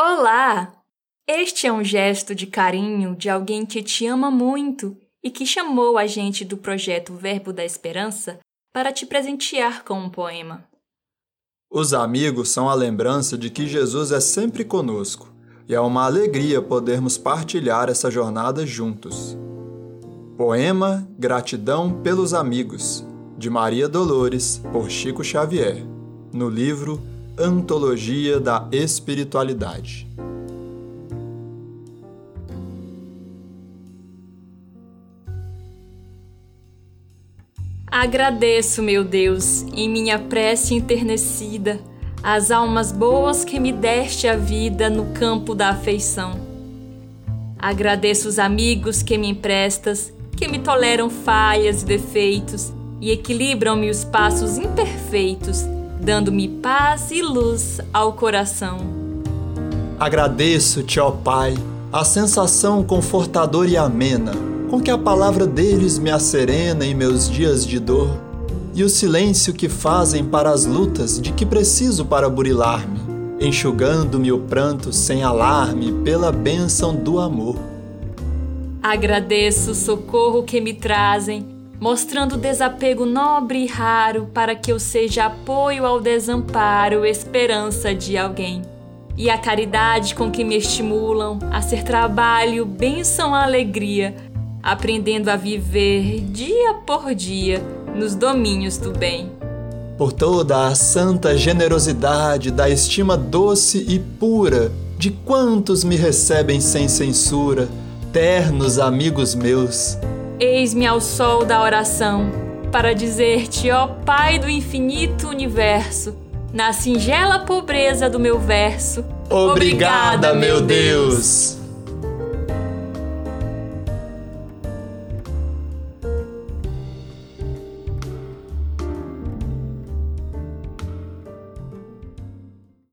Olá! Este é um gesto de carinho de alguém que te ama muito e que chamou a gente do projeto Verbo da Esperança para te presentear com um poema. Os amigos são a lembrança de que Jesus é sempre conosco e é uma alegria podermos partilhar essa jornada juntos. Poema Gratidão pelos Amigos, de Maria Dolores, por Chico Xavier, no livro Antologia da Espiritualidade. Agradeço, meu Deus, em minha prece enternecida, as almas boas que me deste a vida no campo da afeição. Agradeço os amigos que me emprestas, que me toleram falhas e defeitos e equilibram-me os passos imperfeitos dando-me paz e luz ao coração. Agradeço-te, ó Pai, a sensação confortadora e amena com que a palavra deles me acerena em meus dias de dor, e o silêncio que fazem para as lutas de que preciso para burilar-me, enxugando-me o pranto sem alarme pela bênção do amor. Agradeço o socorro que me trazem mostrando desapego nobre e raro para que eu seja apoio ao desamparo, esperança de alguém. E a caridade com que me estimulam a ser trabalho, bênção, alegria, aprendendo a viver dia por dia nos domínios do bem. Por toda a santa generosidade da estima doce e pura de quantos me recebem sem censura, ternos amigos meus, Eis-me ao sol da oração, para dizer-te, ó Pai do infinito universo, na singela pobreza do meu verso. Obrigada, meu Deus.